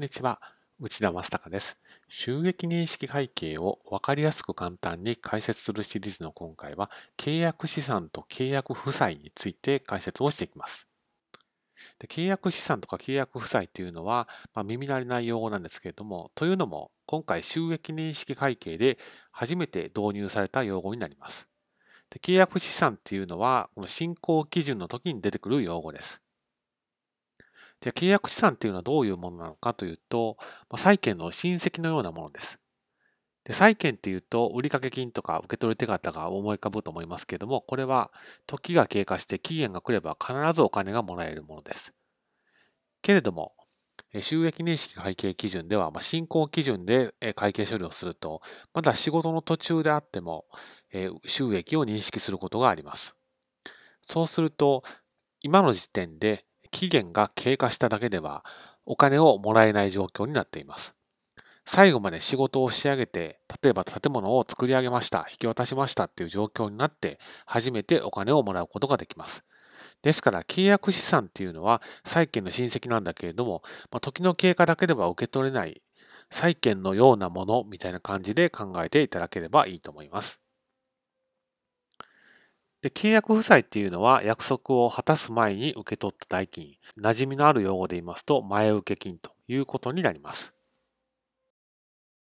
こんにちは。内田正孝です。収益認識会計を分かりやすく簡単に解説するシリーズの今回は、契約資産と契約負債について解説をしていきます。で契約資産とか契約負債っていうのは、まあ、耳慣れない用語なんですけれども、というのも、今回収益認識会計で初めて導入された用語になります。で契約資産っていうのは、この進行基準の時に出てくる用語です。じゃあ契約資産っていうのはどういうものなのかというと、まあ、債権の親戚のようなものです。で債権っていうと、売掛金とか受け取り手形が思い浮かぶと思いますけれども、これは時が経過して期限が来れば必ずお金がもらえるものです。けれども、収益認識会計基準では、まあ、進行基準で会計処理をすると、まだ仕事の途中であっても、収益を認識することがあります。そうすると、今の時点で期限が経過しただけではお金をもらえない状況になっています。最後まで仕事を仕上げて、例えば建物を作り上げました、引き渡しましたっていう状況になって、初めてお金をもらうことができます。ですから、契約資産っていうのは債権の親戚なんだけれども、まあ、時の経過だけでは受け取れない債権のようなものみたいな感じで考えていただければいいと思います。で、契約負債っていうのは約束を果たす前に受け取った代金、馴染みのある用語で言いますと前受け金ということになります。